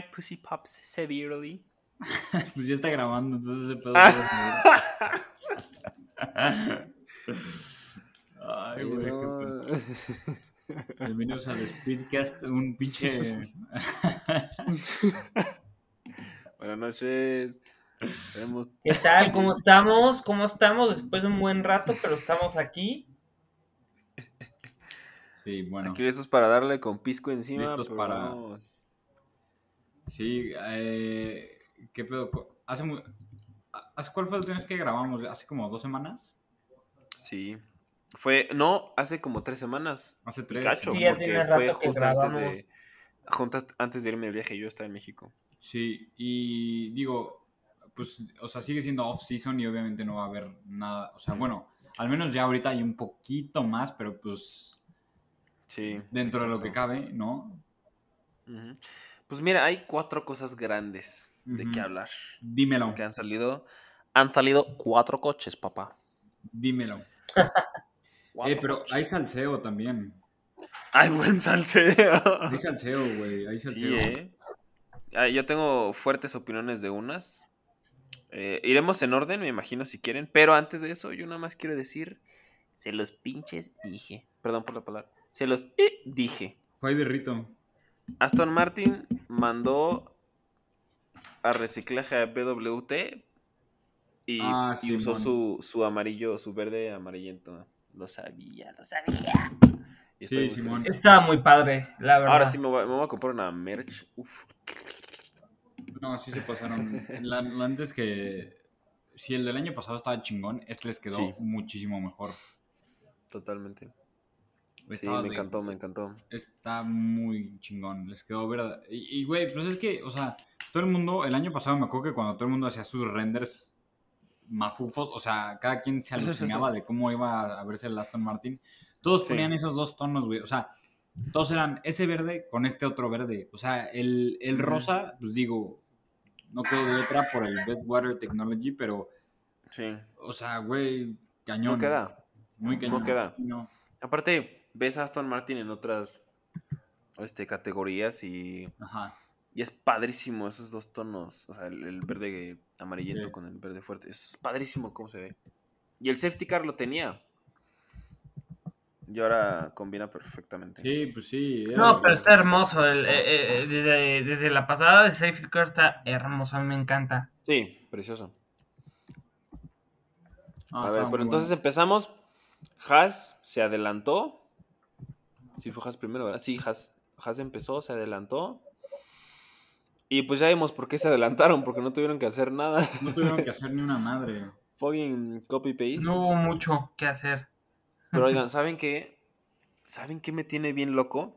my pussy pops severely. pues ya está grabando, entonces ese pedo. Ay, güey, pedo. Bienvenidos al Speedcast, un pinche. Buenas noches. Tenemos- ¿Qué tal? ¿Cómo estamos? ¿Cómo estamos? Después de un buen rato, pero estamos aquí. Sí, bueno. Aquí listos para darle con pisco encima. Listos pero para- vamos. Sí, eh, ¿qué pedo? ¿Hace, mu- ¿Hace cuál fue el última que grabamos? ¿Hace como dos semanas? Sí. Fue, no, hace como tres semanas. Hace tres. cacho, Sí, porque fue justo antes de, juntas- antes de irme de viaje. Yo estaba en México. Sí, y digo, pues, o sea, sigue siendo off-season y obviamente no va a haber nada. O sea, bueno, al menos ya ahorita hay un poquito más, pero pues Sí. dentro de lo que cabe, ¿no? Ujú. Pues mira, hay cuatro cosas grandes de Ujú. qué hablar. Dímelo, Que han salido. Han salido cuatro coches, papá. dímelo. Eh, pero coches. hay salseo también. Hay buen salseo. Hay salseo, güey, hay Sí, salseo. eh. Ah, yo tengo fuertes opiniones de unas. Eh, iremos en orden, me imagino, si quieren. Pero antes de eso, yo nada más quiero decir. Se los pinches dije. Perdón por la palabra. Se los eh, dije. Fue de Rito. Aston Martin mandó a reciclaje a BWT y, Ah, y usó su, su amarillo, su verde amarillento. Lo sabía, lo sabía. Y estoy Sí, muy Simón. feliz. Estaba muy padre, la verdad. Ahora sí me voy, me voy a comprar una merch. Uf. No, sí se pasaron. La, la antes que. Si el del año pasado estaba chingón, este les quedó Sí. muchísimo mejor. Totalmente. Sí, me de- encantó, me encantó. Está muy chingón, les quedó verdad. Y, güey, pues es que, o sea, todo el mundo, el año pasado me acuerdo que cuando todo el mundo hacía sus renders mafufos, o sea, cada quien se alucinaba de cómo iba a verse el Aston Martin, todos Sí. ponían esos dos tonos, güey, o sea, todos eran ese verde con este otro verde, o sea, el, el rosa, pues digo, no quedó de otra por el Deadwater Technology, pero, Sí. o sea, güey, cañón. No queda. Muy cañón. No queda. No. Aparte, ves a Aston Martin en otras este, categorías y, Ajá. y es padrísimo esos dos tonos. O sea, el, el verde amarillento Sí. con el verde fuerte. Es padrísimo cómo se ve. Y el safety car lo tenía. Y ahora combina perfectamente. Sí, pues sí. No, pero está hermoso. el- eh, eh, desde, desde la pasada de Safety Car está hermoso. A mí me encanta. Sí, precioso. A ver, pero muy entonces bueno. empezamos. Haas se adelantó. Sí, fue Haas primero, ¿verdad? Sí, Haas, Haas empezó, se adelantó. Y pues ya vimos por qué se adelantaron, porque no tuvieron que hacer nada. No tuvieron que hacer ni una madre. Fucking copy-paste. No hubo mucho que hacer. Pero oigan, ¿saben qué? ¿Saben qué me tiene bien loco?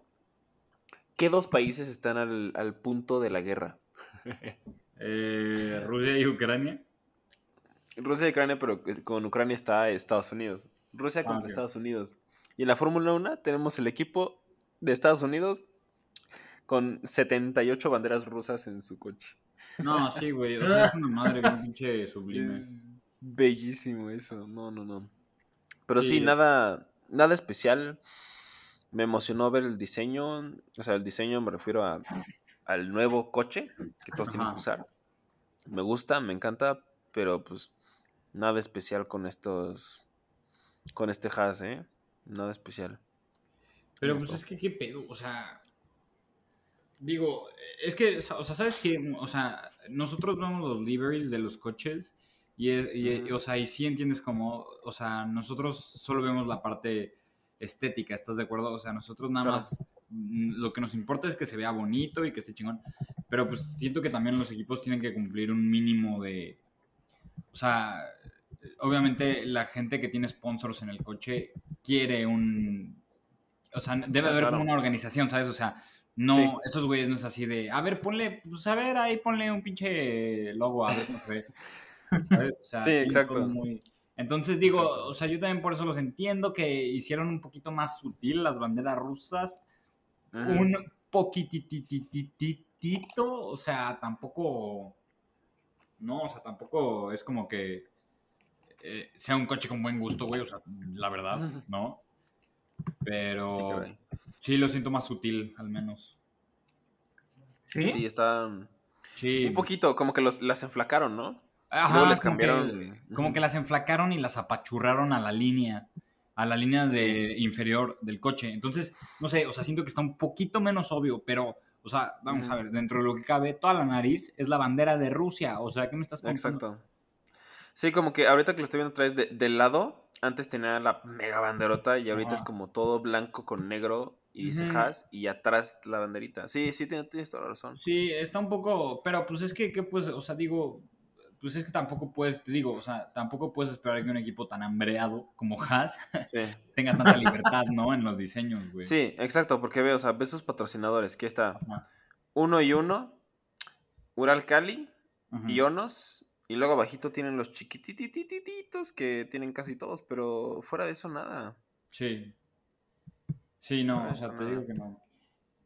¿Qué dos países están al, al punto de la guerra? Eh, Rusia y Ucrania. Rusia y Ucrania, pero con Ucrania está Estados Unidos. Rusia Ah, contra. Estados Unidos. Y en la Fórmula 1 tenemos el equipo de Estados Unidos con 78 banderas rusas en su coche. No, sí, güey. O sea, es una madre bien pinche sublime. Es bellísimo eso. No, no, no. Pero sí, Sí. nada, nada especial. Me emocionó ver el diseño. O sea, el diseño me refiero a, al nuevo coche que todos tienen que usar. Me gusta, me encanta, pero pues nada especial con estos. Con este Haas, ¿eh? Nada especial. Pero pues es que qué pedo, o sea. Digo, es que, o sea, ¿sabes qué? O sea, nosotros vemos los liveries de los coches y, es- y- o sea, y sí entiendes como, o sea, nosotros solo vemos la parte estética, ¿estás de acuerdo? O sea, nosotros nada Claro. más mm, lo que nos importa es que se vea bonito y que esté chingón, pero pues siento que también los equipos tienen que cumplir un mínimo de, o sea, obviamente la gente que tiene sponsors en el coche quiere un, o sea, debe Ah, haber claro. como una organización, ¿sabes? O sea, no, Sí. esos güeyes no es así de, a ver, ponle, pues a ver, ahí ponle un pinche logo, a ver se ve. ¿Sabes? O sea, Sí, exacto. muy- Entonces digo, Exacto. o sea, yo también por eso los entiendo que hicieron un poquito más sutil las banderas rusas, un poquititititito, o sea, tampoco, no, o sea, tampoco es como que eh, sea un coche con buen gusto, güey, o sea, la verdad, ¿no? Sí, Pero caray. sí lo siento más sutil, al menos. ¿Sí? Sí, están Sí. un poquito, como que los, las enflacaron, ¿no? Ajá, luego les como cambiaron- que- como que las enflacaron y las apachurraron a la línea, a la línea de inferior del coche. Entonces, no sé, o sea, siento que está un poquito menos obvio, pero, o sea, vamos a ver, dentro de lo que cabe, toda la nariz es la bandera de Rusia. O sea, ¿qué me estás contando? Exacto. Sí, como que ahorita que lo estoy viendo otra vez de, del lado, antes tenía la mega banderota y ahorita Ajá. es como todo blanco con negro y dice Ujú. Haas y atrás la banderita. Sí, sí, tienes, tienes toda la razón. Sí, está un poco, pero pues es que, que, pues, o sea, digo, pues es que tampoco puedes, te digo, o sea, tampoco puedes esperar que un equipo tan hambreado como Haas Sí, tenga tanta libertad, ¿no? En los diseños, güey. sí, exacto, porque veo, o sea, ves sus patrocinadores, que está Ajá. uno y uno, Ural Cali. Ionos, y luego abajito tienen los chiquitititititos que tienen casi todos, pero fuera de eso nada. Sí. Sí, no, o sea, te digo que no.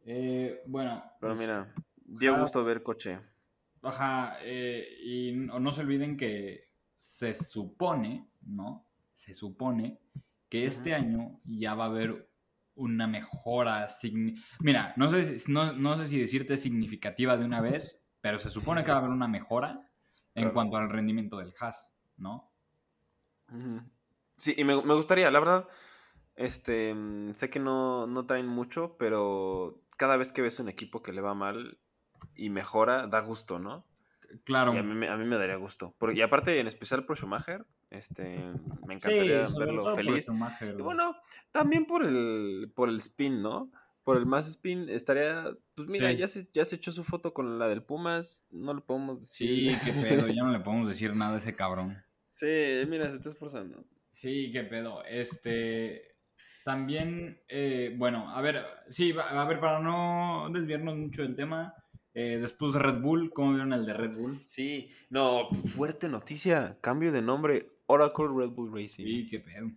Eh, bueno. Pero pues, mira, dio gusto ver coche. Ajá, eh, y no, no se olviden que se supone, ¿no? Se supone que este año ya va a haber una mejora. signi- Mira, no sé, no, no sé si decirte significativa de una vez, pero se supone que va a haber una mejora en Claro. cuanto al rendimiento del Haas, ¿no? Sí, y me, me gustaría, la verdad, este, mm, sé que no, no traen mucho, pero cada vez que ves un equipo que le va mal y mejora, da gusto, ¿no? Claro. Y a mí, me- a mí me daría gusto. Porque, y aparte, en especial por Schumacher, este, me encantaría verlo feliz. Y bueno, también por el, por el spin, ¿no? Por el más spin estaría, pues mira, Sí. ya, se, ya se echó su foto con la del Pumas, no le podemos Sí, decir. qué pedo, ya no le podemos decir nada a ese cabrón. Sí, mira, se está esforzando. Sí, qué pedo. Este. También, eh, bueno, a ver, sí, va- a ver, para no desviarnos mucho del tema, eh, después de Red Bull, ¿cómo vieron el de Red Bull? Sí, no, fuerte noticia, cambio de nombre, Oracle Red Bull Racing. Sí, qué pedo.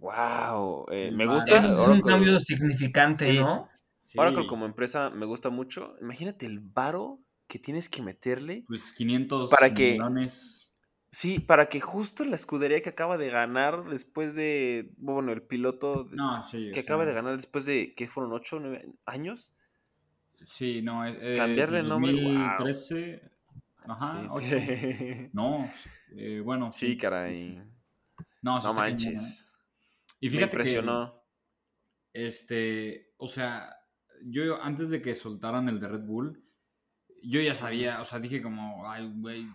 Wow, eh, me gusta. Eso es un cambio significante, Sí. ¿no? Sí, Oracle como empresa me gusta mucho. Imagínate el varo que tienes que meterle. Pues 500 Para que- millones. Sí, para que justo la escudería que acaba de ganar después de, bueno, el piloto de- No, sí. que acaba de ganar después de, ¿qué fueron? ¿8 o 9 años? Sí, no. eh, Cambiarle el nombre, wow. 2013. Ajá, Sí. ocho. No, eh, bueno. Sí, caray. No, No ¿eh? Y Me fíjate que. impresionó. Este, o sea, yo antes de que soltaran el de Red Bull, yo ya sabía, o sea, dije como, ay, güey,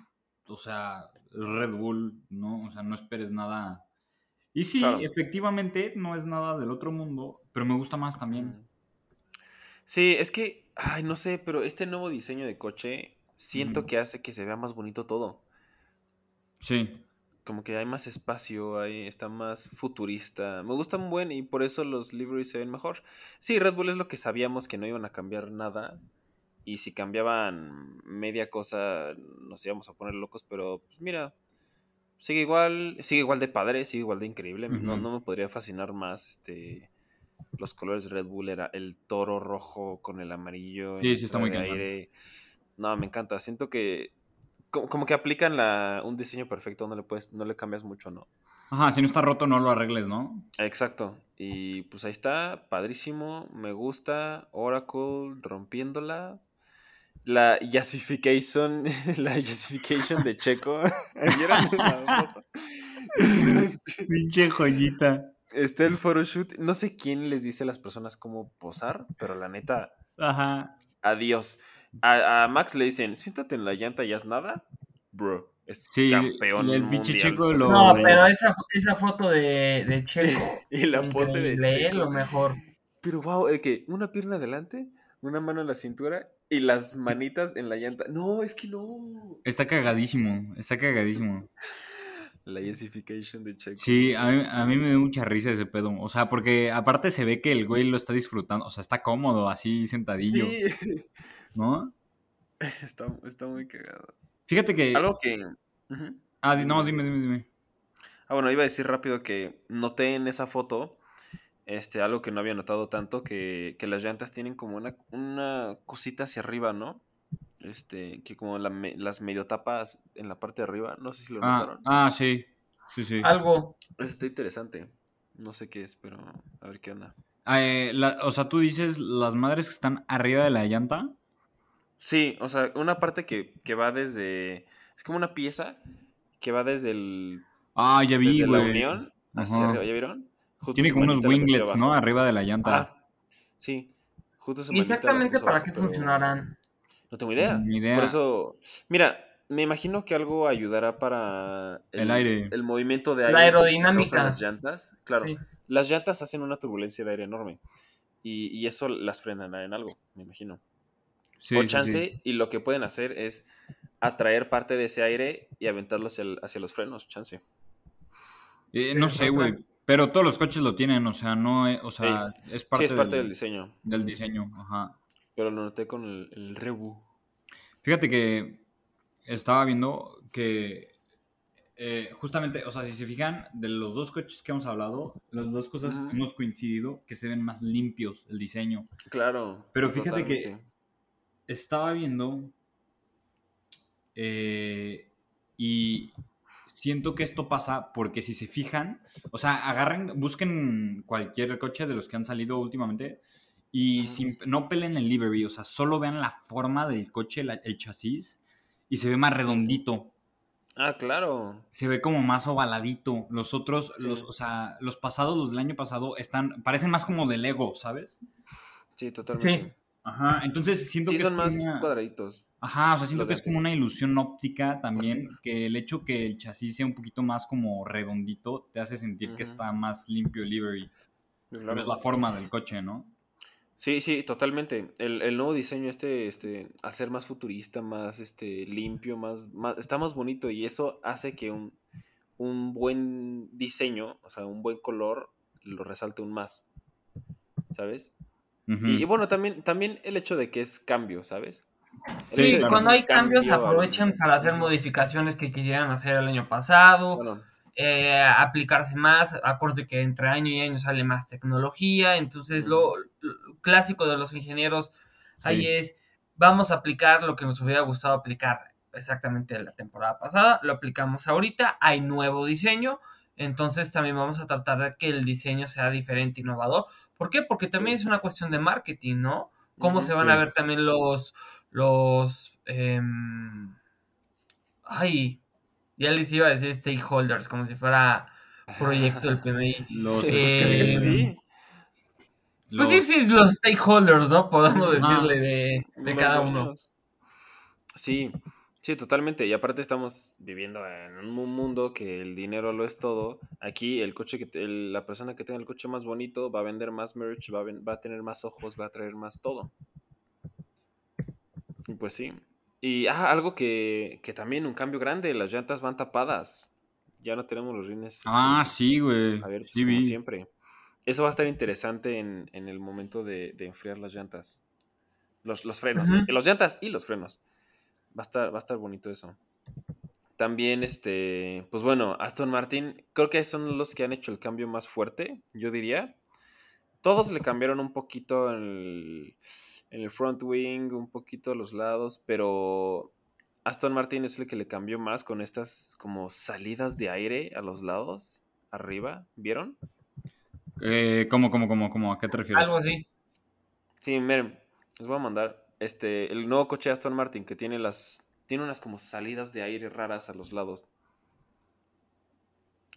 o sea, Red Bull, ¿no? O sea, no esperes nada. Y sí, Claro. efectivamente, no es nada del otro mundo, pero me gusta más también. Sí, es que, ay, no sé, pero este nuevo diseño de coche siento que hace que se vea más bonito todo. Sí, Como que hay más espacio, ahí está más futurista. Me gusta un buen y por eso los liveries se ven mejor. Sí, Red Bull es lo que sabíamos que no iban a cambiar nada. Y si cambiaban media cosa, nos íbamos a poner locos, pero pues mira, sigue igual, sigue igual de padre, sigue igual de increíble. No, no me podría fascinar más este los colores de Red Bull era el toro rojo con el amarillo. Sí, sí, está muy aire. No, me encanta. Siento que como, como que aplican la, un diseño perfecto, no le puedes, no le cambias mucho, ¿no? Ajá, si no está roto, no lo arregles, ¿no? Exacto. Y pues ahí está, padrísimo, me gusta. Oracle rompiéndola. La Yassification, la Yassification de Checo. ¿Vieron la foto? Pinche joyita. Está el photoshoot. No sé quién les dice a las personas cómo posar, pero la neta, Ajá. adiós. A, a Max le dicen, siéntate en la llanta y haz nada. Bro, es Sí, campeón. el mundial Checo lo- No, pero esa, esa foto de, de Checo. Y la pose de ¿eh? Checo. lo mejor. Pero wow, el que una pierna adelante, una mano en la cintura y las manitas en la llanta. No, es que no. Está cagadísimo, está cagadísimo. La yesification de Checo. Sí, a mí, a mí me dio mucha risa ese pedo. O sea, porque aparte se ve que el güey lo está disfrutando. O sea, está cómodo así sentadillo, Sí. ¿no? Está, está muy cagado. Fíjate que. Algo que. Ah, no, dime, dime, dime. Ah, bueno, iba a decir rápido que noté en esa foto. Este, algo que no había notado tanto, que, que las llantas tienen como una, una cosita hacia arriba, ¿no? Este, que como la me- las medio tapas en la parte de arriba, no sé si lo Ah, notaron. ah, sí. Sí, sí. Algo. Eso está interesante. No sé qué es, pero a ver qué onda. Ah, eh, la- o sea, tú dices las madres que están arriba de la llanta. Sí, o sea, una parte que, que va desde. Es como una pieza que va desde el. Ah, ya vi, Desde la unión hacia Ajá. arriba, ¿ya vieron? Justo Tiene como unos winglets, ¿no? Arriba de la llanta. Ah, sí. Justo su ¿Y manita la exactamente para abajo, qué pero funcionarán? No tengo idea. Ni idea. Por eso. Mira, me imagino que algo ayudará para. El aire. El movimiento de La aire. que aerodinámica. las llantas. Claro. Sí. Las llantas hacen una turbulencia de aire enorme. Y, y eso las frenará en algo, me imagino. Sí, o chance, sí. y lo que pueden hacer es atraer parte de ese aire y aventarlo hacia, el- hacia los frenos, chance. Eh, no sé, güey. Pero todos los coches lo tienen, o sea, no, eh, o sea, es parte, sí, es parte del, del, diseño. del diseño. Ajá. Pero lo noté con el, el Rebu. Fíjate que estaba viendo que eh, justamente, o sea, si se fijan, de los dos coches que hemos hablado, las dos cosas hemos coincidido que se ven más limpios el diseño. Claro. Pero fíjate que-. Estaba viendo eh, y siento que esto pasa porque si se fijan, o sea, agarren, busquen cualquier coche de los que han salido últimamente y sin- no pelen el livery, o sea, solo vean la forma del coche, la- el chasis y se ve más redondito. Ah, claro. Se ve como más ovaladito. Los otros, Sí. los, o sea, los pasados, los del año pasado, están, parecen más como de Lego, ¿sabes? Sí, totalmente. Ajá, entonces siento Sí, que son más una- cuadraditos. Ajá, o sea, siento que es como una ilusión óptica también, que el hecho que el chasis sea un poquito más como redondito te hace sentir que está más limpio el livery. Pero Claro. es la forma del coche, ¿no? Sí, sí, totalmente. El, el nuevo diseño este, este, hacer más futurista, más este, limpio, más, más, está más bonito y eso hace que un, un buen diseño, o sea, un buen color, lo resalte aún más. ¿Sabes? Y, y bueno, también, también el hecho de que es cambio, ¿sabes? Sí, cuando hay cambios cambio aprovechen para hacer modificaciones que quisieran hacer el año pasado, Bueno, eh, aplicarse más, acuérdense que entre año y año sale más tecnología, entonces lo, lo clásico de los ingenieros ahí es, vamos a aplicar lo que nos hubiera gustado aplicar exactamente la temporada pasada, lo aplicamos ahorita, hay nuevo diseño, entonces también vamos a tratar de que el diseño sea diferente, innovador. ¿Por qué? Porque también es una cuestión de marketing, ¿no? Cómo se van Sí. a ver también los, los, em, ay, ya les iba a decir stakeholders, como si fuera proyecto del PMI. Los, Eh, pues casi sí. Pues sí, los- sí, los stakeholders, ¿no? Podemos decirle de, de cada uno. Sí, sí, totalmente. Y aparte estamos viviendo en un mundo que el dinero lo es todo. Aquí el coche que te- el- la persona que tenga el coche más bonito va a vender más merch, va a, ven- va a tener más ojos, va a traer más todo. Y pues sí. Y ah, algo que, que también un cambio grande, las llantas van tapadas. Ya no tenemos los rines. este, Ah, sí, güey. a ver, sí, como siempre. Eso va a estar interesante en, en el momento de, de enfriar las llantas. Los, los frenos. Ujú. Los llantas y los frenos. Va a estar, va a estar bonito eso. También, este, pues bueno, Aston Martin, creo que son los que han hecho el cambio más fuerte, yo diría. Todos le cambiaron un poquito en el, en el front wing, un poquito a los lados, pero Aston Martin es el que le cambió más con estas como salidas de aire a los lados, arriba, ¿vieron? Eh, ¿Cómo, cómo, cómo, cómo? ¿A qué te refieres? Algo así. Sí, miren, les voy a mandar este el nuevo coche de Aston Martin que tiene las tiene unas como salidas de aire raras a los lados.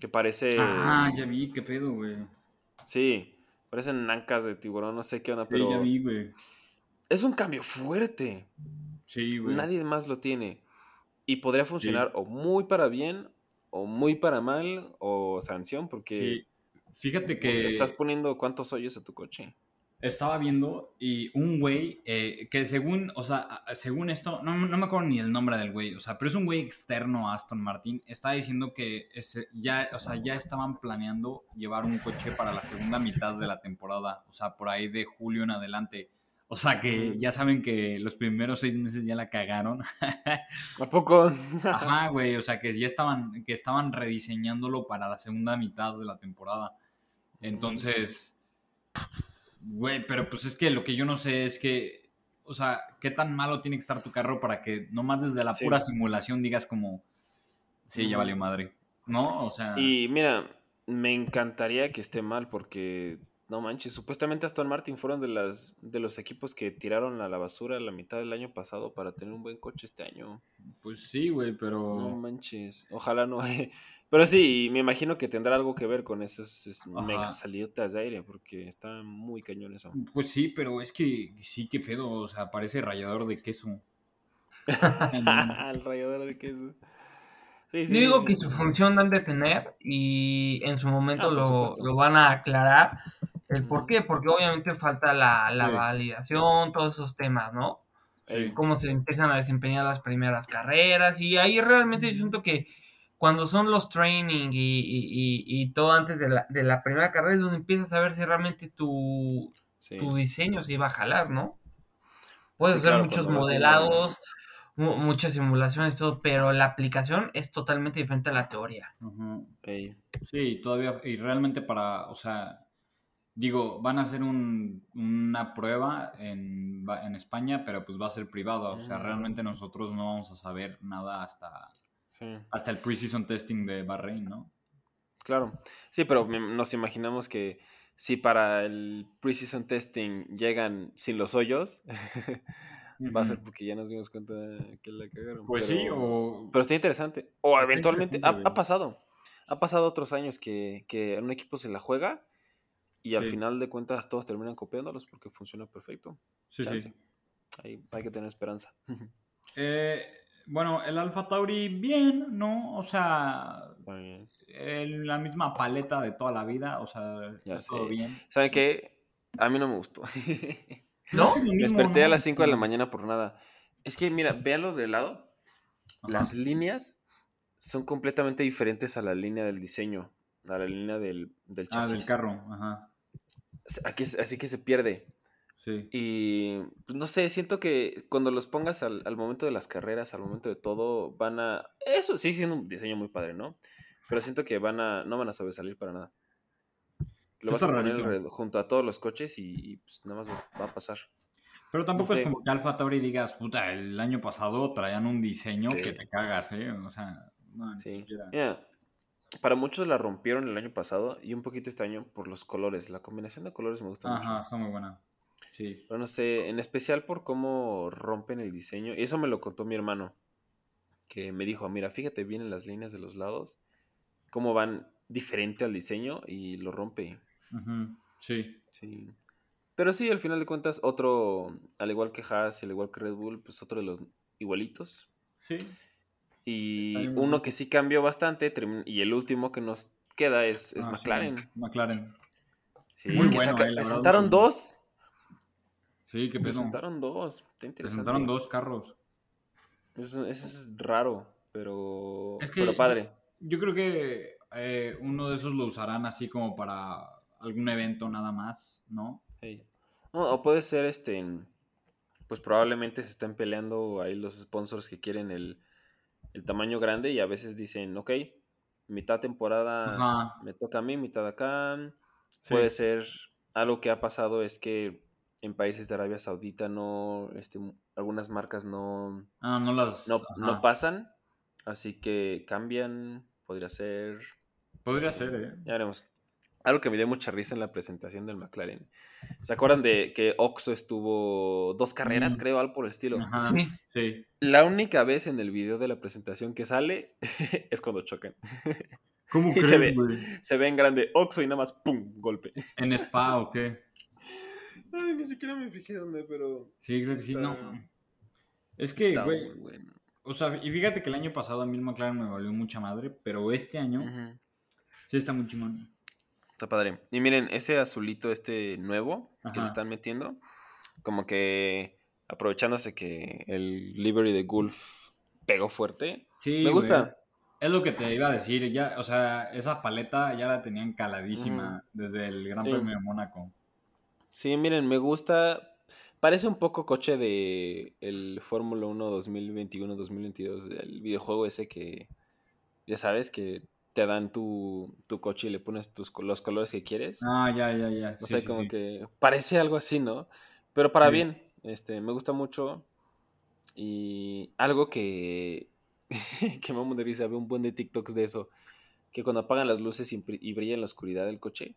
Que parece Ah, ya vi, qué pedo, güey. sí, parecen ancas de tiburón, no sé qué onda, Sí, pero ya vi, güey. es un cambio fuerte. Sí, güey. Nadie más lo tiene y podría funcionar o muy para bien o muy para mal o sanción porque Sí. Fíjate le que estás poniendo cuántos hoyos a tu coche. Estaba viendo y un güey eh, que según, o sea, según esto, no, no me acuerdo ni el nombre del güey, o sea, pero es un güey externo a Aston Martin, está diciendo que ese- ya, o sea, ya estaban planeando llevar un coche para la segunda mitad de la temporada, o sea, por ahí de julio en adelante. O sea, que Ujú. ya saben que los primeros seis meses ya la cagaron. ¿A poco? Ajá, güey, o sea, que ya estaban, que estaban rediseñándolo para la segunda mitad de la temporada. Entonces, güey, pero pues es que lo que yo no sé es que, o sea, ¿qué tan malo tiene que estar tu carro para que nomás desde la Sí. pura simulación digas como, sí, ya valió madre? ¿No? O sea, Y mira, me encantaría que esté mal porque No manches, supuestamente Aston Martin fueron de las de los equipos que tiraron a la basura la mitad del año pasado para tener un buen coche este año. Pues sí, güey, pero. No manches, ojalá no. Pero sí, me imagino que tendrá algo que ver con esas es- Ajá. mega salidas de aire, porque está muy cañón eso. Pues sí, pero es que sí, qué pedo. O sea, parece rallador de queso. El rallador de queso. Sí, Yo sí, digo sí, que su función han de tener y en su momento Ah, lo, lo van a aclarar. ¿El por qué? Porque obviamente falta la, la validación, todos esos temas, ¿no? Cómo se empiezan a desempeñar las primeras carreras y ahí realmente yo siento que cuando son los training y, y- y- y todo antes de la, de la primera carrera es donde empiezas a ver si realmente tu, sí. tu diseño se iba a jalar, ¿no? Puedes Sí, hacer claro, muchos modelados, mu- muchas simulaciones, todo, pero la aplicación es totalmente diferente a la teoría. Ujú. Ey, Sí, todavía, y realmente para, o sea, digo, van a hacer un- una prueba en, en España, pero pues va a ser privada, o sea, Mm. realmente nosotros no vamos a saber nada hasta, sí. hasta el preseason testing de Bahrein, ¿no? Claro. Sí, pero nos imaginamos que si para el preseason testing llegan sin los hoyos, va a ser porque ya nos dimos cuenta que la cagaron. Pues pero, sí, o... Pero está interesante. O Está eventualmente, ha, interesante, ha pasado. Ha pasado otros años que, que un equipo se la juega y al final de cuentas todos terminan copiándolos porque funciona perfecto. Sí, Chance. sí. Ahí hay que tener esperanza. Eh, bueno, el Alpha Tauri, bien, ¿no? O sea, Está bien. en la misma paleta de toda la vida, o sea, Ya es todo bien. ¿Saben qué? A mí no me gustó. ¿No? Me desperté a las 5 de la mañana por nada. Es que, mira, véanlo de lado. Ajá. Las líneas son completamente diferentes a la línea del diseño, a la línea del, del Ah, chasis. del carro, ajá. Aquí, así que se pierde. Sí. Y pues, no sé, siento que cuando los pongas al, al momento de las carreras, al momento de todo, van a. Eso sigue siendo un diseño muy padre, ¿no? Pero siento que van a. no van a sobresalir para nada. Lo Sí vas a poner rarito. junto a todos los coches y, y, pues nada más va, a pasar. Pero tampoco sé. es como que Alpha Tauri digas, puta, el año pasado traían un diseño Sí. que te cagas, ¿eh? O sea, no, ni Sí. siquiera. Para muchos la rompieron el año pasado y un poquito este año por los colores. La combinación de colores me gusta mucho. Ajá, está muy buena. Sí. Pero no sé, en especial por cómo rompen el diseño. Y eso me lo contó mi hermano. Que me dijo, mira, fíjate bien en las líneas de los lados. Cómo van diferente al diseño y lo rompe. Sí. Sí. Pero sí, al final de cuentas, otro, al igual que Haas al igual que Red Bull, pues otro de los igualitos. Sí. Y uno que sí cambió bastante, y el último que nos queda es, es Ah, sí, McLaren. McLaren. Sí, Muy que bueno, saca- eh, presentaron dos. Sí, qué pedo. Presentaron dos. Está interesante. Presentaron dos carros. Eso, eso es raro, pero, Es que pero padre. Yo creo que eh, uno de esos lo usarán así como para algún evento nada más, ¿no? No, o puede ser este. Pues probablemente se estén peleando ahí los sponsors que quieren el, el tamaño grande y a veces dicen, ok, mitad temporada Ajá. me toca a mí, mitad acá. Sí. Puede ser, algo que ha pasado es que en países de Arabia Saudita no, este, algunas marcas no, Ah, no las. no, no pasan, así que cambian, podría ser, Podría ser, ¿eh? ya veremos. Algo que me dio mucha risa en la presentación del McLaren. ¿Se acuerdan de que Oxo estuvo dos carreras, Mm. creo, algo por el estilo? Ajá. Sí. Sí. La única vez en el video de la presentación que sale es cuando chocan. ¿Cómo Y crees, se ve. Se ve en grande Oxo y nada más ¡pum! golpe. ¿En spa o qué? Ay, ni siquiera me fijé dónde, pero. Sí, creo que sí, no. Es que, está güey, muy bueno. o sea, y fíjate que el año pasado a mí el McLaren me valió mucha madre, pero este año sí está muy chingón. Está padre. Y miren, ese azulito, este nuevo que le están metiendo, como que aprovechándose que el livery de Gulf pegó fuerte. Sí, Me gusta. güey. Es lo que te iba a decir, ya, o sea, esa paleta ya la tenían caladísima desde el Gran Sí. Premio de Mónaco. Sí, miren, me gusta. Parece un poco coche de el Fórmula 1 2021-2022, el videojuego ese que, ya sabes, que te dan tu, tu coche y le pones tus, los colores que quieres. Ah, ya, ya, ya. O Sí, sea, sí, como sí. que parece algo así, ¿no? Pero para bien, este, me gusta mucho. Y algo que, que me de risa, veo un buen de TikToks de eso, que cuando apagan las luces y, y brilla en la oscuridad del coche,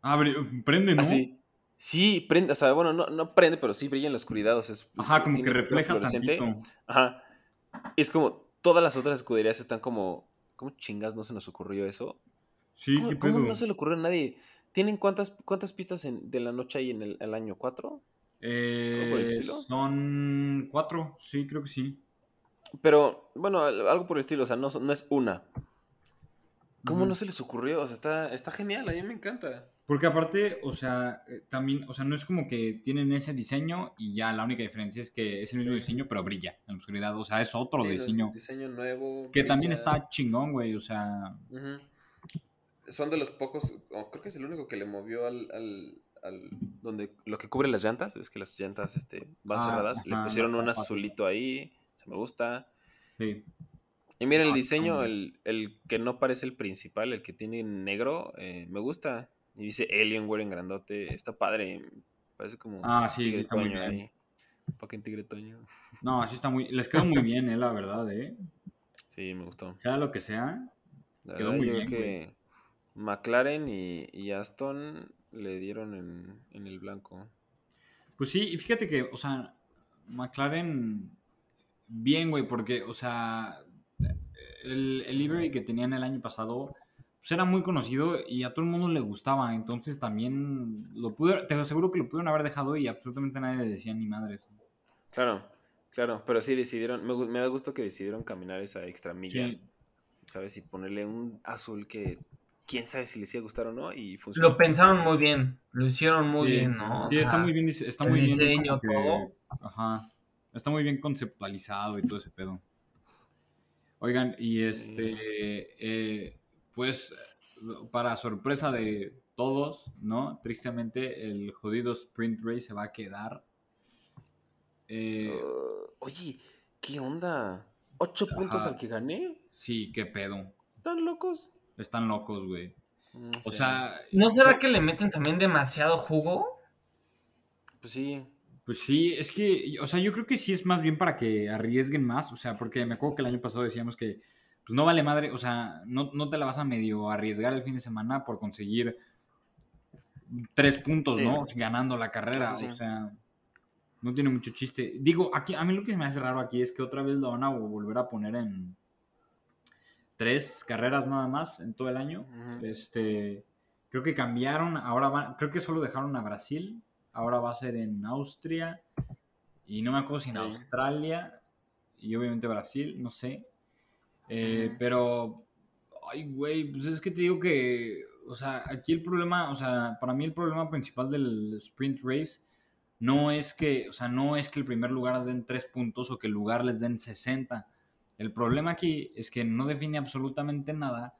Ah, prende, ¿no? Así. Sí, prende, o sea, bueno, no, no prende, pero sí brilla en la oscuridad. O sea, es, Ajá, como que refleja fluorescente. tantito. Ajá. Es como, todas las otras escuderías están como, ¿cómo chingas no se nos ocurrió eso? Sí, ¿Cómo, qué cómo no se le ocurrió a nadie? ¿Tienen cuántas, cuántas pistas en- de la noche ahí en el, el año 4? Eh, por el estilo? son cuatro, sí, creo que sí. Pero, bueno, al- algo por el estilo, o sea, no, no es una. ¿Cómo no se les ocurrió? O sea, está, está genial, a mí me encanta. Porque aparte, o sea, eh, también, o sea, no es como que tienen ese diseño y ya la única diferencia es que es el mismo Sí. diseño, pero brilla en la oscuridad. O sea, es otro Sí, no, es un diseño. diseño nuevo. Que también está chingón, güey. O sea. Son de los pocos, creo que es el único que le movió al, al, al- donde lo que cubre las llantas, es que las llantas este, van Ah, cerradas, le pusieron un azulito ahí, se me gusta. sí. Y miren el Ah, diseño, el, el que no parece el principal, el que tiene negro, eh, me gusta. Y dice Alienware en grandote, está padre, parece como Ah, sí, sí está muy bien. ahí. Tigre toño. No, así está muy. Les quedó muy bien, eh, la verdad, eh. Sí, me gustó. Sea lo que sea. La Quedó verdad, muy yo bien, creo que McLaren y, y Aston le dieron en, en el blanco. Pues sí, y fíjate que, o sea, McLaren. Bien, güey, porque, o sea, el, el livery que tenían el año pasado pues era muy conocido y a todo el mundo le gustaba. Entonces también lo pude, te aseguro que lo pudieron haber dejado y absolutamente nadie le decía ni madres. Claro, claro, pero sí decidieron, me, da gusto que decidieron caminar esa extra milla, Sí, ¿sabes? Y ponerle un azul que quién sabe si les iba a gustar o no y funcionó. Lo pensaron muy bien, lo hicieron muy sí, bien, ¿no? O sí, está muy bien, está muy bien. diseño, que- todo. Ajá. Está muy bien conceptualizado y todo ese pedo. Oigan, y este, eh, pues, para sorpresa de todos, ¿no? Tristemente, el jodido Sprint Race se va a quedar. Eh, Uh, oye, ¿qué onda? ¿Ocho puntos al que gané? sí, qué pedo. ¿Están locos? Están locos, güey. No O sea, ¿No será que le meten también demasiado jugo? Pues sí. Pues sí, es que, o sea, yo creo que sí es más bien para que arriesguen más, o sea, porque me acuerdo que el año pasado decíamos que, pues no vale madre, o sea, no, no te la vas a medio arriesgar el fin de semana por conseguir tres puntos, Sí. ¿no? Ganando la carrera, sí. o sea, no tiene mucho chiste. Digo, aquí, a mí lo que se me hace raro aquí es que otra vez lo van a volver a poner en tres carreras nada más en todo el año. Este, creo que cambiaron, ahora van, creo que solo dejaron a Brasil, ahora va a ser en Austria y no me acuerdo si en Sí. Australia y obviamente Brasil, no sé. Eh. Pero, ay, güey, pues es que te digo que, o sea, aquí el problema, o sea, para mí el problema principal del sprint race no es que, o sea, no es que el primer lugar den tres puntos o que el lugar les den 60. El problema aquí es que no define absolutamente nada.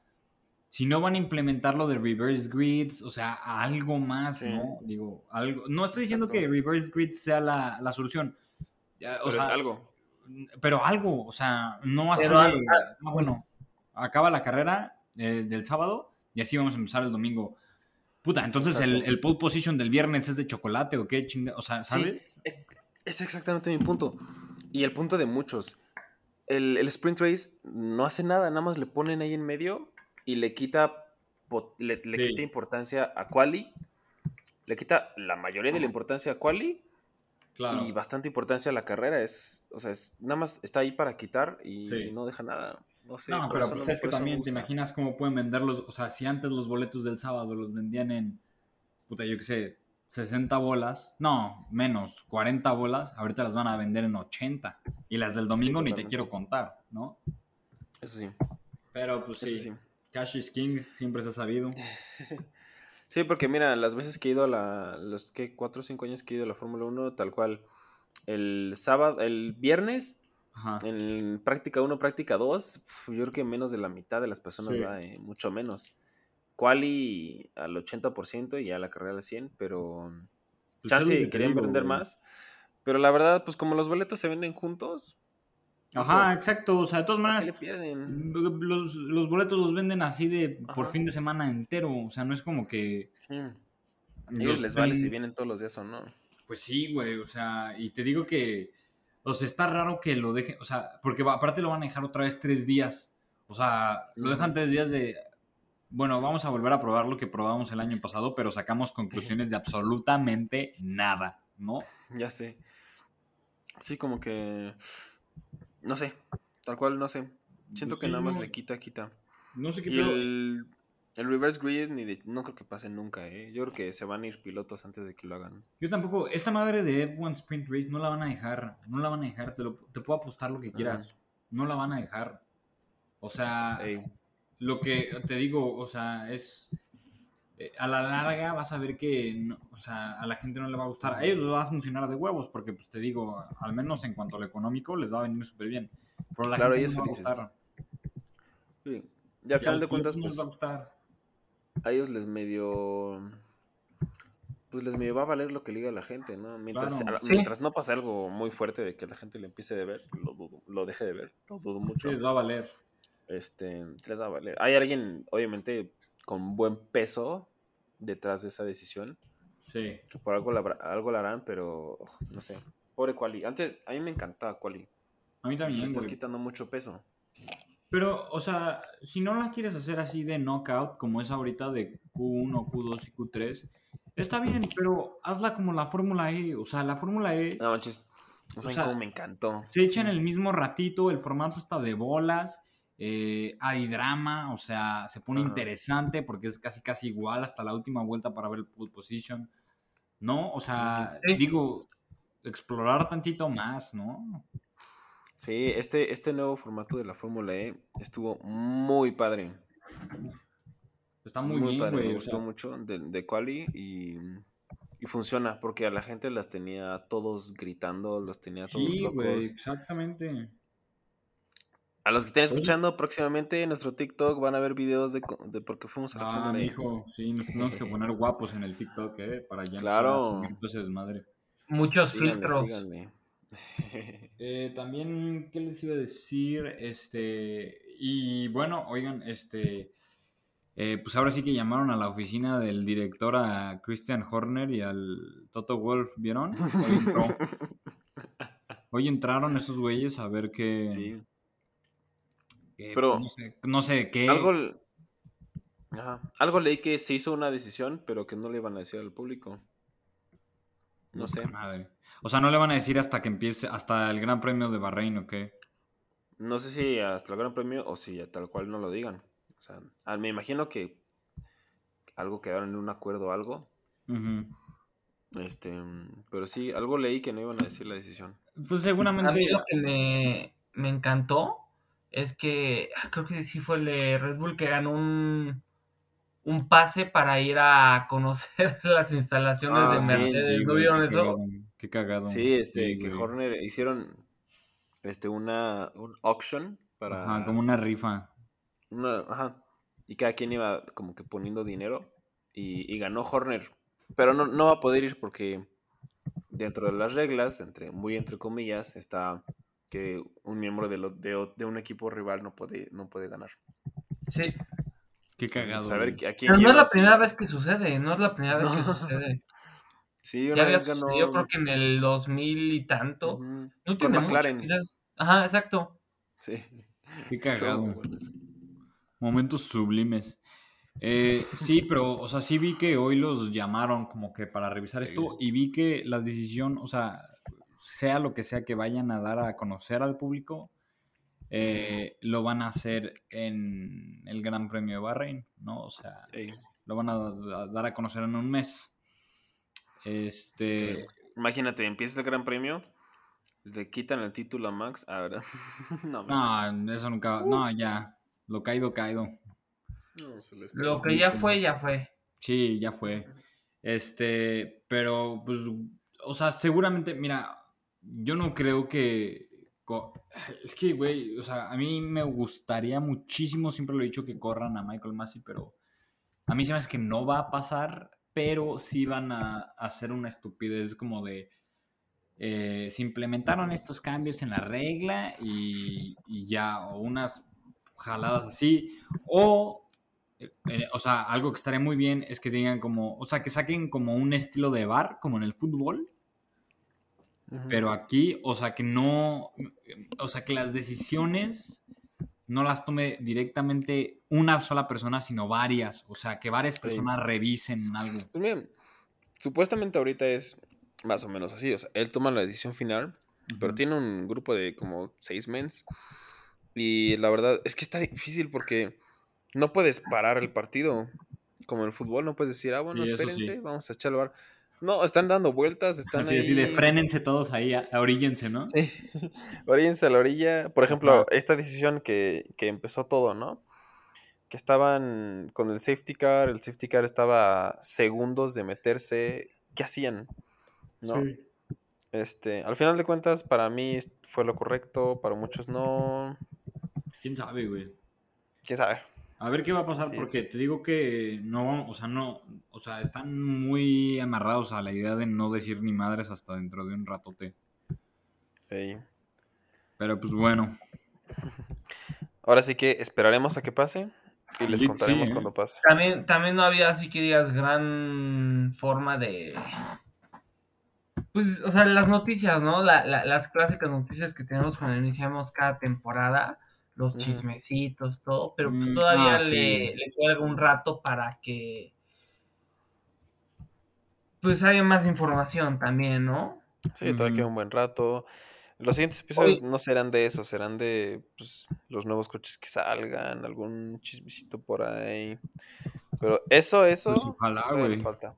Si no van a implementar lo de reverse grids, o sea, algo más, Sí. ¿no? Digo, algo. No estoy diciendo Exacto. que reverse grids sea la, la solución. O Pero es sea, algo. Pero algo, o sea, no así. Pero de, ah, bueno, acaba la carrera eh, del sábado y así vamos a empezar el domingo. Puta, entonces el, pole position del viernes es de chocolate o qué chinga, o sea, Sí, ¿sabes? e- es exactamente mi punto. Y el punto de muchos. El, el sprint race no hace nada, nada más le ponen ahí en medio y le quita, le, le Sí. quita importancia a Quali. Le quita la mayoría de la importancia a Quali Claro. y bastante importancia a la carrera. Es, o sea, es, nada más está ahí para quitar y, Sí. no deja nada. No sé. no, pero pues no- es que también te imaginas cómo pueden venderlos, o sea, si antes los boletos del sábado los vendían en, puta, yo qué sé, 60 bolas, no, menos, 40 bolas, ahorita las van a vender en 80. Y las del domingo ni te quiero contar, ¿no? Eso sí. Pero pues Eso sí. Cash is King, siempre se ha sabido. Sí, porque mira, las veces que he ido a la. Los que cuatro o cinco años que he ido a la Fórmula 1, tal cual. El sábado, el viernes, Ajá. en práctica 1, práctica 2, yo creo que menos de la mitad de las personas Sí. va, eh, mucho menos. Quali al 80% y ya la carrera al 100%, pero. Pues chance querían vender más. Pero la verdad, pues como los boletos se venden juntos, Ajá, exacto. O sea, de todas ¿para qué maneras, los, los boletos los venden así de por fin de semana entero. O sea, no es como que. Sí. Ellos les vale si vienen todos los días o no. Pues sí, güey. O sea, y te digo que. O sea, está raro que lo dejen. O sea, porque aparte lo van a dejar otra vez tres días. O sea, lo dejan tres días de. bueno, vamos a volver a probar lo que probamos el año pasado, pero sacamos conclusiones de absolutamente nada, ¿no? Ya sé. Sí, como que. No sé. Tal cual, no sé. Siento que Sí, nada más no. le quita, quita. No sé qué Y el, el reverse grid ni de- no creo que pase nunca, ¿eh? Yo creo que se van a ir pilotos antes de que lo hagan. Yo tampoco, esta madre de F1 Sprint Race no la van a dejar, no la van a dejar, te, lo- te puedo apostar lo que quieras, no la van a dejar. O sea, Ey, lo que te digo, o sea, es eh, a la larga vas a ver que, no- o sea, a la gente no le va a gustar. A ellos les va a funcionar de huevos, porque pues te digo, al menos en cuanto a lo económico, les va a venir súper bien. Pero a la Claro, gente no le va a felices. gustar. sí. Y al Y final de cuentas, les pues a ellos les medio. Pues les medio va a valer lo que le diga la gente, ¿no? Mientras, Claro. a- mientras no pase algo muy fuerte de que la gente le empiece de ver, lo dudo, lo deje de ver, lo dudo mucho. Sí, les va a valer. este, les va a valer. Hay alguien, obviamente, con buen peso detrás de esa decisión, Sí. que por algo la, algo la harán, pero no sé. Pobre Quali. Antes, a mí me encantaba Quali. A mí también, estás güey. quitando mucho peso. Pero, o sea, si no la quieres hacer así de knockout, como es ahorita de Q1, Q2 y Q3, está bien, pero hazla como la Fórmula E. O sea, la Fórmula E No manches. No saben sea, cómo me encantó. se echa en el mismo ratito, el formato está de bolas, eh, hay drama, o sea, se pone interesante porque es casi casi igual hasta la última vuelta para ver el pole position. ¿No? O sea, Sí. digo, explorar tantito más, ¿no? Sí, este, este nuevo formato de la Fórmula E estuvo muy padre. Está muy, bien, padre. güey. Me gustó sea, mucho de, de Quali y, y funciona porque a la gente las tenía todos gritando, los tenía todos sí, locos. güey, exactamente. A los que estén escuchando próximamente en nuestro TikTok van a ver videos de, de por qué fuimos a la Ah, Fórmula E. sí, nos tenemos que poner guapos en el TikTok, ¿eh? Para ya Claro. ese desmadre. Muchos filtros. Eh, también, ¿qué les iba a decir? Este, y bueno, oigan, este, eh, pues ahora sí que llamaron a la oficina del director a Christian Horner y al Toto Wolf, ¿vieron? Hoy, entró- hoy entraron esos güeyes a ver qué... Sí. Qué, Pero- pues, no, sé, no sé qué... Algo, ajá, algo leí que se hizo una decisión, pero que no le iban a decir al público. No sé. Madre. O sea, no le van a decir hasta que empiece, hasta el Gran Premio de Bahrein, ¿o qué? No sé si hasta el Gran Premio o si tal cual no lo digan. O sea, ah, me imagino que algo quedaron en un acuerdo o algo. Este, pero sí, algo leí que no iban a decir la decisión. Pues A seguramente... mí lo que me, me encantó es que ah, creo que sí fue el de Red Bull que ganó un, un pase para ir a conocer las instalaciones Ah, de sí, Mercedes. Sí, ¿No güey, vieron qué eso? cagado, Qué cagado. Sí, este, Sí, que güey. Horner hicieron este una un auction para Ajá, como una rifa. una- ajá, y cada quien iba como que poniendo dinero y, y ganó Horner. Pero no, no va a poder ir porque dentro de las reglas, entre muy entre comillas, está que un miembro de, lo- de, un equipo rival no puede, no puede ganar. Sí. Qué cagado. pues, a quién Pero no es la primera vez que sucede, no es la primera vez que sucede. Sí, Ya una había vez ganó. sucedido, creo que en el 2000 y tanto. No con tiene mucho, McLaren. quizás. Ajá, exacto. Sí. Qué cagado. Momentos sublimes. Eh, sí, pero, o sea, sí vi que hoy los llamaron como que para revisar esto y vi que la decisión, o sea, sea lo que sea que vayan a dar a conocer al público, eh, lo van a hacer en el Gran Premio de Bahrein, ¿no? O sea, lo van a a dar a conocer en un mes. Este, sí, Imagínate, empieza el Gran Premio, le quitan el título a Max. Ahora. no, Max. no, eso nunca, no, ya, lo caído, caído. No, se les Lo que ya fue, ya fue. Sí, ya fue. Este, pero pues, o sea, seguramente, mira, yo no creo que... Es que, güey, o sea, a mí me gustaría muchísimo, siempre lo he dicho, que corran a Michael Massey, pero a mí se me hace que no va a pasar, pero sí van a hacer una estupidez como de... eh, se implementaron estos cambios en la regla y, y ya, o unas jaladas así, o eh, o sea, algo que estaría muy bien es que digan como, o sea, que saquen como un estilo de bar, como en el fútbol, Pero aquí, o sea, que no, o sea, que las decisiones no las tome directamente una sola persona, sino varias. O sea, que varias personas revisen algo. Pues miren, supuestamente ahorita es más o menos así. O sea, él toma la decisión final, pero tiene un grupo de como seis mens. Y la verdad es que está difícil porque no puedes parar el partido. Como en el fútbol, no puedes decir, ah, bueno, sí. espérense, vamos a echarlo. a- No, están dando vueltas, están Así, ahí. así de frénense todos ahí, a- oríllense, ¿no? Sí. Oríllense a la orilla. Por ejemplo, esta decisión que, que empezó todo, ¿no? Que estaban con el safety car, el safety car estaba a segundos de meterse. ¿Qué hacían? ¿No? Sí. Este, al final de cuentas, para mí fue lo correcto, para muchos no. ¿Quién sabe, güey? ¿Quién sabe? A ver qué va a pasar, Así es. porque te digo que no, o sea, no, o sea, están muy amarrados a la idea de no decir ni madres hasta dentro de un ratote. Ey. Pero pues bueno, Ahora sí que esperaremos a que pase y les Sí, contaremos sí, ¿eh? cuando pase. También, también no había así que digas gran forma de. Pues, o sea, las noticias, ¿no? La- la- las clásicas noticias que tenemos cuando iniciamos cada temporada, los chismecitos, todo, pero pues Mm, todavía ah, sí. le, le queda algún rato para que. Pues haya más información también, ¿no? Sí, todavía queda un buen rato. Los siguientes episodios no serán de eso, serán de pues, los nuevos coches que salgan, algún chismecito por ahí. Pero eso, eso, pues ojalá, le güey. falta.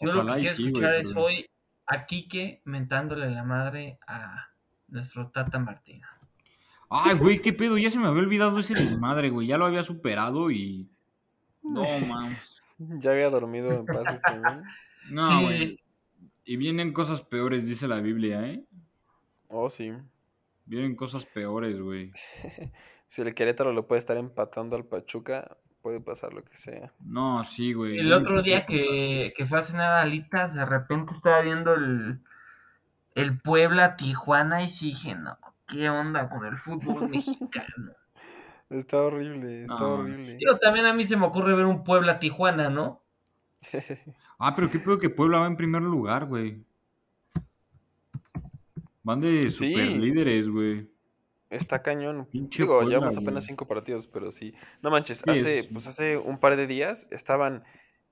Yo lo que quiero sí, escuchar es hoy a Quique mentándole la madre a nuestro Tata Martina. Ay, güey, qué pedo, ya se me había olvidado ese desmadre, güey, ya lo había superado y... No, mames. Ya había dormido en paz este güey. No, Sí. güey. Y vienen cosas peores, dice la Biblia, ¿eh? Oh, sí. Vienen cosas peores, güey. Si el Querétaro lo puede estar empatando al Pachuca, puede pasar lo que sea. No, sí, güey. El otro día que, que fue a cenar alitas, de repente estaba viendo el, el Puebla Tijuana y sí dije, no, ¿qué onda con el fútbol mexicano? Está horrible, está No, horrible. Digo, también a mí se me ocurre ver un Puebla Tijuana, ¿no? Ah, pero qué pedo que Puebla va en primer lugar, güey. Van de Sí. super líderes, güey. Está cañón. Pinche Digo, Puebla, llevamos güey. apenas cinco partidos, pero sí. No manches, hace, pues hace un par de días estaban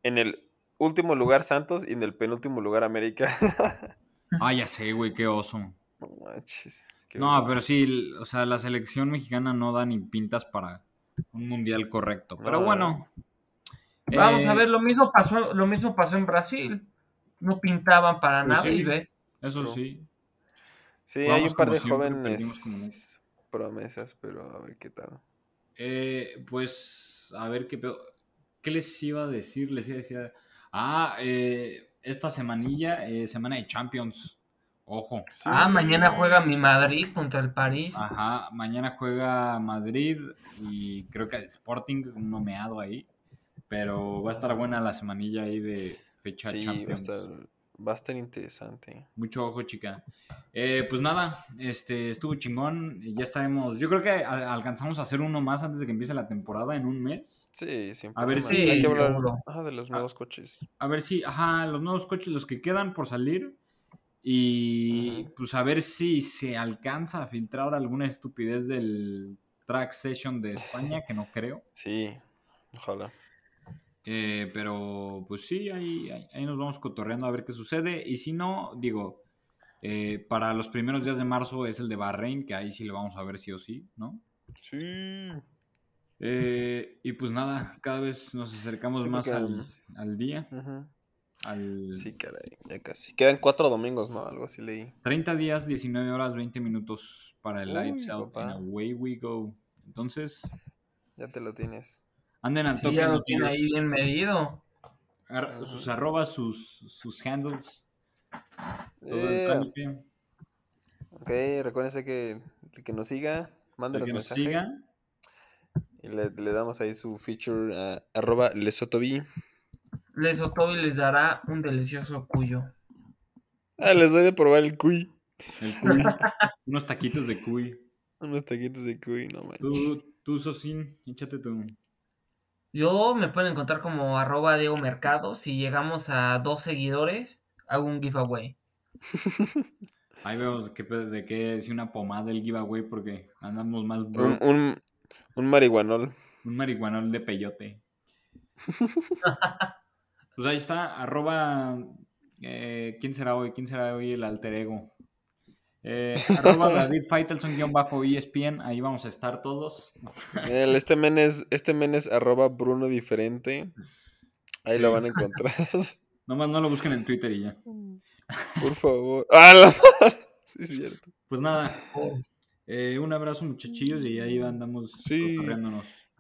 en el último lugar Santos y en el penúltimo lugar América. Ah, ya sé, güey, qué oso. no manches. Qué No, pero sí, o sea, la selección mexicana no da ni pintas para un mundial correcto. Pero No, bueno. Vamos eh, a ver, lo mismo pasó, lo mismo pasó en Brasil. No pintaban para Pues nada sí. y ve. Eso sí. Sí, hay Vamos un par de siempre, perdimos como jóvenes promesas, pero a ver qué tal. Eh, pues, a ver qué pedo. ¿Qué les iba a decir? Les iba a decir. Ah, eh, esta semanilla, eh, semana de Champions. Ojo. Ah, mañana juega mi Madrid contra el París. Ajá, mañana juega Madrid y creo que Sporting, un nomeado ahí. Pero va a estar buena la semanilla ahí de fecha Sí, va a Champions. estar, va a estar interesante. Mucho ojo, chica. Eh, pues nada, este estuvo chingón. Ya estaremos. Yo creo que a- alcanzamos a hacer uno más antes de que empiece la temporada en un mes. Sí, sin A ver si- Hay que hablar ajá, de los nuevos coches. A ver si, ajá, los nuevos coches, los que quedan por salir. Y pues a ver si se alcanza a filtrar alguna estupidez del track session de España, que no creo. Sí, ojalá. Eh, pero pues sí, ahí, ahí, ahí nos vamos cotorreando a ver qué sucede. Y si no, digo, eh, para los primeros días de marzo es el de Bahrein, que ahí sí lo vamos a ver sí o sí, ¿no? Sí. Eh, y pues nada, cada vez nos acercamos Sí, más al, al día, Ujú. Al Sí, caray, ya casi. Quedan cuatro domingos, ¿no? Algo así leí. 30 días, 19 horas, 20 minutos para el Uy, Lights Out papá. and Away We Go. Entonces, Ya te lo tienes. anden al Sí, toque ya lo tiene ahí bien medido. Sus arrobas, sus, sus handles. Todo el Eh, ok, recuérdense que el que nos siga, mándenos que nos mensaje. siga. Y le, le damos ahí su feature a arroba lesotobi. Les Otobi les dará un delicioso cuyo. Ah, les doy de probar el cuy. El cuy. Unos taquitos de cuy. Unos taquitos de cuy, no Tú, manches. tú Sosin, échate tu. Yo me pueden encontrar como arroba Diego Mercado. Si llegamos a dos seguidores, hago un giveaway. Ahí vemos que, de qué es una pomada el giveaway porque andamos más bro. Un, un, un marihuanol. Un marihuanol de peyote. pues ahí está, arroba. eh, ¿Quién será hoy? ¿Quién será hoy el alter ego? Eh, arroba David Faitelson-ESPN, ahí vamos a estar todos. El, este men es, este men es arroba Bruno diferente. Ahí lo van a encontrar. Nomás no lo busquen en Twitter y ya. Por favor. ¡Ah, la! Sí, es cierto. Pues nada, eh, un abrazo muchachillos y ahí andamos Sí.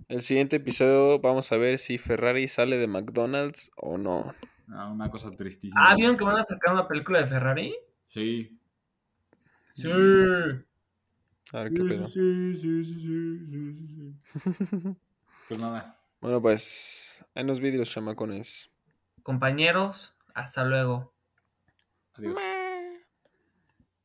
El siguiente episodio vamos a ver si Ferrari sale de McDonald's o no. Ah, una cosa tristísima. Ah, ¿vieron que van a sacar una película de Ferrari? Sí. Sí. A ver qué pedo. Sí, sí, sí, sí, sí, sí. Pues nada. Bueno, pues. Ahí nos vídeos, chamacones. Compañeros, hasta luego. Adiós.